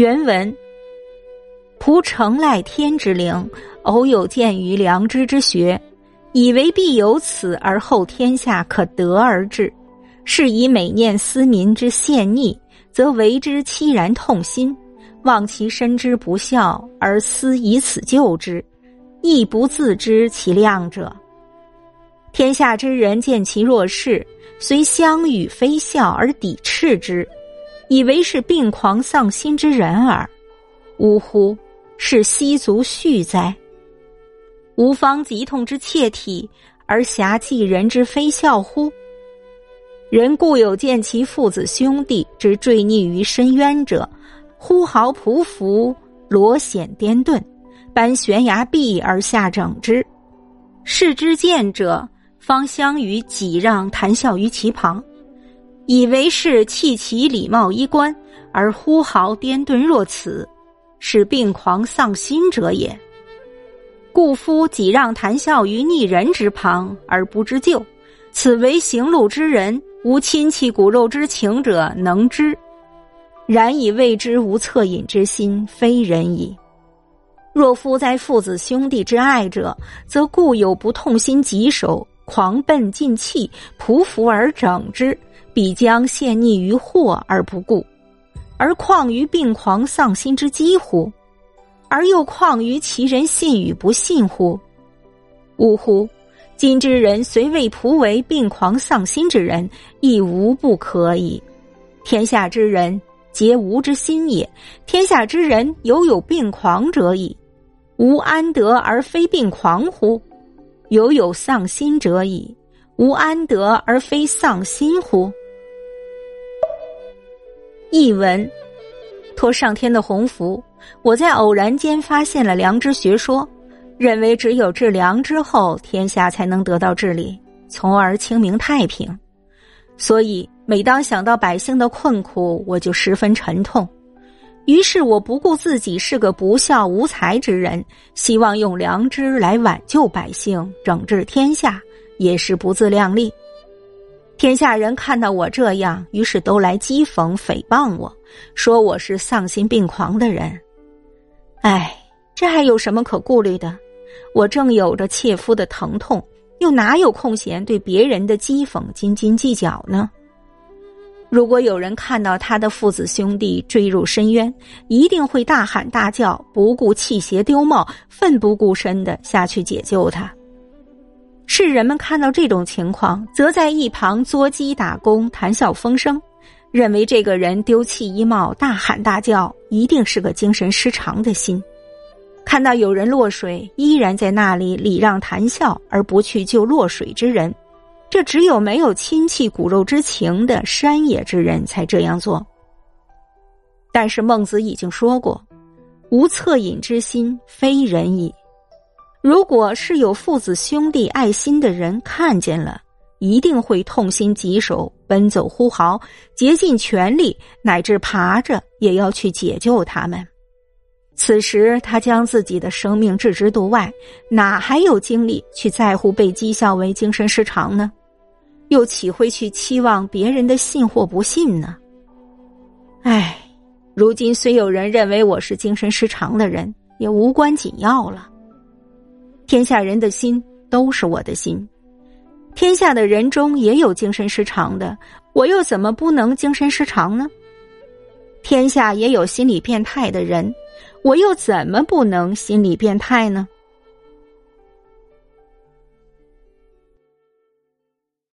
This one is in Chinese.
原文：仆诚赖天之灵，偶有见于良知之学，以为必有此而后天下可得而治。是以每念思民之陷逆，则为之凄然痛心；望其身之不孝，而思以此救之，亦不自知其量者。天下之人见其弱势，虽相与非孝而抵斥之，以为是病狂丧心之人耳。呜呼！是奚足续哉？吾方疾痛之切体，而侠济人之非孝乎？人固有见其父子兄弟之坠溺于深渊者，呼号匍匐，罗险颠顿，搬悬崖壁而下整之。视之见者。方相与己让谈笑于其旁，以为是弃其礼貌衣冠而呼号颠顿若此，是病狂丧心者也。故夫己让谈笑于逆人之旁而不知救，此为行路之人无亲戚骨肉之情者能知，然以为之无恻隐之心，非人矣。若夫在父子兄弟之爱者，则固有不痛心疾首。狂奔尽弃，匍匐而整之，必将陷溺于祸而不顾，而况于病狂丧心之疾乎？而又况于其人信与不信乎？呜呼！今之人虽未仆为病狂丧心之人，亦无不可以。天下之人皆无之心也，天下之人犹有病狂者矣，吾安得而非病狂乎？犹有丧心者矣，吾安得而非丧心乎？译文：托上天的鸿福，我在偶然间发现了良知学说，认为只有治良之后，天下才能得到治理，从而清明太平。所以，每当想到百姓的困苦，我就十分沉痛。于是我不顾自己是个不孝无才之人，希望用良知来挽救百姓、整治天下，也是不自量力。天下人看到我这样，于是都来讥讽、诽谤我，说我是丧心病狂的人。唉，这还有什么可顾虑的？我正有着切肤的疼痛，又哪有空闲对别人的讥讽斤斤计较呢？如果有人看到他的父子兄弟坠入深渊，一定会大喊大叫，不顾弃鞋丢帽，奋不顾身的下去解救他。世人们看到这种情况，则在一旁作鸡打工，谈笑风生，认为这个人丢弃衣帽，大喊大叫，一定是个精神失常的心。看到有人落水，依然在那里礼让谈笑，而不去救落水之人。这只有没有亲戚骨肉之情的山野之人才这样做。但是孟子已经说过：“无恻隐之心，非人矣。”如果是有父子兄弟爱心的人看见了，一定会痛心疾首，奔走呼号，竭尽全力，乃至爬着也要去解救他们。此时他将自己的生命置之度外，哪还有精力去在乎被讥笑为精神失常呢？又岂会去期望别人的信或不信呢？唉，如今虽有人认为我是精神失常的人，也无关紧要了。天下人的心都是我的心，天下的人中也有精神失常的，我又怎么不能精神失常呢？天下也有心理变态的人，我又怎么不能心理变态呢？